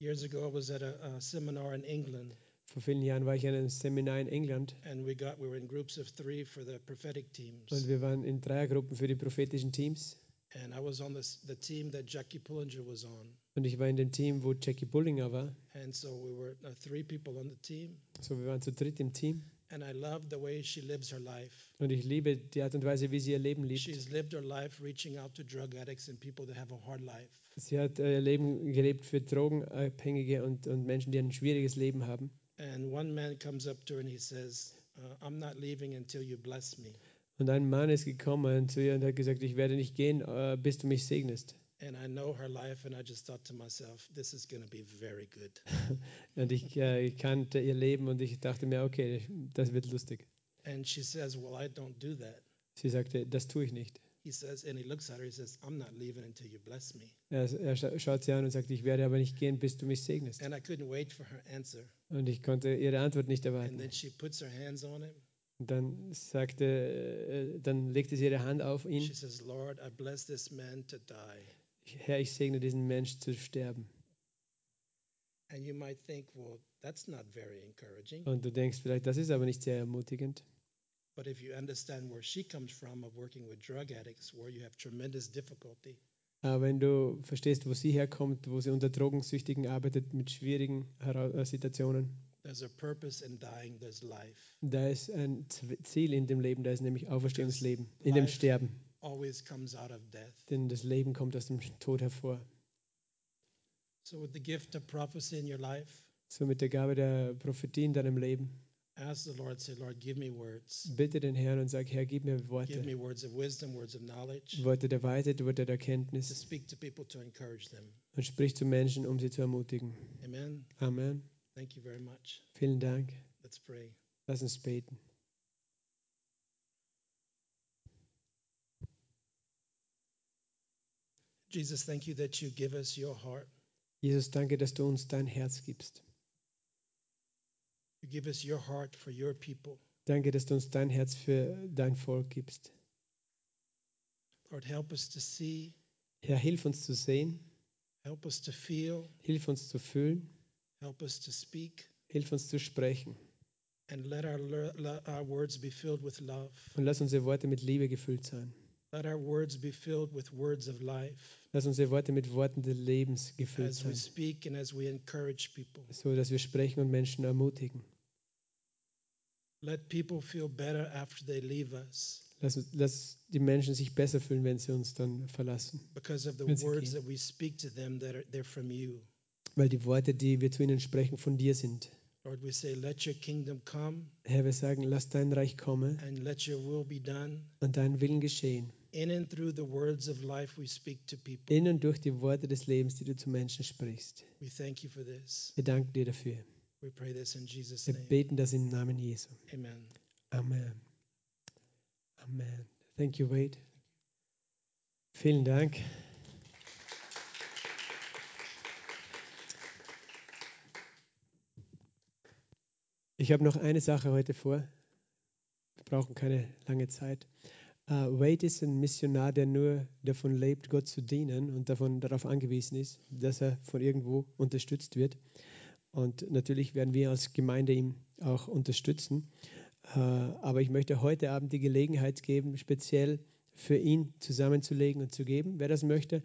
Years ago, I was at a, a seminar in England, Vor vielen Jahren war ich in einem Seminar in England and we got we were in groups of three for the prophetic teams. und wir waren in Dreiergruppen für die prophetischen Teams. And I was on this, the team that Jackie Pullinger was on. Und ich war in dem Team, wo Jackie Bullinger war. And so we were uh, three people on the team. So, wir waren zu dritt im Team. And I love the way she lives her life. Und ich liebe die Art und Weise, wie sie ihr Leben lebt. She's lived her life reaching out to drug addicts and people that have a hard life. Sie hat äh, ihr Leben gelebt für Drogenabhängige und, und Menschen, die ein schwieriges Leben haben. And one man comes up to her and he says, I'm not leaving until you bless me. Und ein Mann ist gekommen zu ihr und hat gesagt, ich werde nicht gehen, äh, bis du mich segnest. And I know her life, and I just thought to myself, this is going to be very good. Und ich, äh, ich kannte ihr Leben und ich dachte mir, okay, das wird lustig. And she says, Well, I don't do that. Sie sagte, das tue ich nicht. He says, and he looks at her, he says, I'm not leaving until you bless me. Er, er scha- schaut sie an und sagt, ich werde aber nicht gehen, bis du mich segnest. And I couldn't wait for her answer. Und ich konnte ihre Antwort nicht And erwarten. then she puts her hands on him. Und dann sagte, äh, dann legte sie ihre Hand auf She ihn. says, Lord, I bless this man to die. Herr, ich segne diesen Mensch zu sterben. And you might think, well. Und du denkst vielleicht, das ist aber nicht sehr ermutigend. But if you understand where she comes from of working with drug addicts, where you have tremendous difficulty, Aber wenn du verstehst, wo sie herkommt, wo sie unter Drogensüchtigen arbeitet, mit schwierigen äh, Situationen, there's a purpose in dying, there's life. da ist ein Ziel in dem Leben, da ist nämlich Auferstehungsleben, in dem Sterben. Always comes out of death. Denn das Leben kommt aus dem Tod hervor. So, with the gift of prophecy in your life, So mit der Gabe der Prophetie in deinem Leben, ask the Lord, say, Lord, give me words. bitte den Herrn und sag, Herr, gib mir Give Worte. me words of wisdom, words of knowledge, Worte der Weisheit, Worte der to Erkenntnis speak to people to encourage them. und sprich zu Menschen, um sie zu ermutigen. Amen. Amen. Thank you very much. Vielen Dank. Let's pray. Lass uns beten. Jesus, thank you that you give us your heart. Jesus, danke, dass du uns dein Herz gibst. You give us your heart for your people. Danke, dass du uns dein Herz für dein Volk gibst. Lord, help us to see, Herr, hilf uns zu sehen, help us to feel, hilf uns zu fühlen, help us to speak, hilf uns zu sprechen. and let our, our words be filled with love. Und lass unsere Worte mit Liebe gefüllt sein. Let our words be filled with words of life Lass unsere Worte mit Worten des Lebens gefüllt as we sein, speak and as we encourage people. so dass wir sprechen und Menschen ermutigen. Let people feel better after they leave us. Lass, lass die Menschen sich besser fühlen, wenn sie uns dann verlassen. because of the Wenn sie words gehen. that we speak to them that are they're from you. Weil die Worte, die wir zu ihnen sprechen, von dir sind. Lord, we say, let your kingdom come Herr, wir sagen, lass dein Reich kommen and let your will be done und dein Willen geschehen. In and through the words of life we speak to people. In und durch die Worte des Lebens, die du zu Menschen sprichst. We thank you for this. Wir danken dir dafür. We pray this in Jesus' Wir name. beten das im Namen Jesu. Amen. Amen. Amen. Thank you, Wade. Vielen Dank. Ich habe noch eine Sache heute vor. Wir brauchen keine lange Zeit. Äh, Wade ist ein Missionar, der nur davon lebt, Gott zu dienen und davon darauf angewiesen ist, dass er von irgendwo unterstützt wird. Und natürlich werden wir als Gemeinde ihm auch unterstützen. Äh, aber ich möchte heute Abend die Gelegenheit geben, speziell für ihn zusammenzulegen und zu geben. Wer das möchte,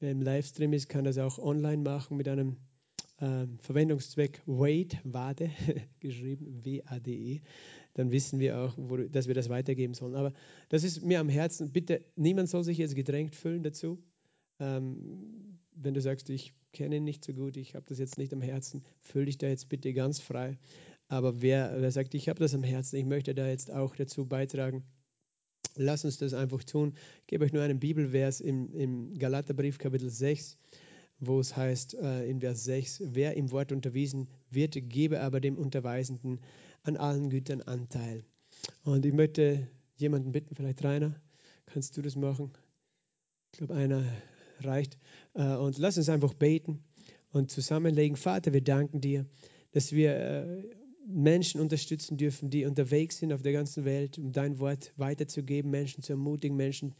wer im Livestream ist, kann das auch online machen mit einem ähm, Verwendungszweck Wade, Wade, geschrieben W-A-D-E. Dann wissen wir auch, wo, dass wir das weitergeben sollen. Aber das ist mir am Herzen. Bitte, niemand soll sich jetzt gedrängt fühlen dazu. Ähm, wenn du sagst, ich kenne ihn nicht so gut, ich habe das jetzt nicht am Herzen, fühl dich da jetzt bitte ganz frei. Aber wer, wer sagt, ich habe das am Herzen, ich möchte da jetzt auch dazu beitragen, lass uns das einfach tun. Ich gebe euch nur einen Bibelvers im, im Galaterbrief Kapitel 6, wo es heißt äh, in Vers 6, wer im Wort unterwiesen wird, gebe aber dem Unterweisenden an allen Gütern Anteil. Und ich möchte jemanden bitten, vielleicht Rainer, kannst du das machen? Ich glaube, einer reicht. Äh, und lass uns einfach beten und zusammenlegen. Vater, wir danken dir, dass wir äh, Menschen unterstützen dürfen, die unterwegs sind auf der ganzen Welt, um dein Wort weiterzugeben, Menschen zu ermutigen, Menschen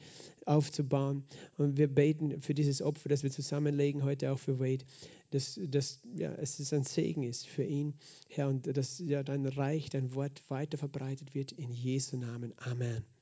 aufzubauen. Und wir beten für dieses Opfer, das wir zusammenlegen, heute auch für Wade, dass, dass ja, es ist ein Segen ist für ihn, Herr, und dass ja, dein Reich, dein Wort weiter verbreitet wird in Jesu Namen. Amen.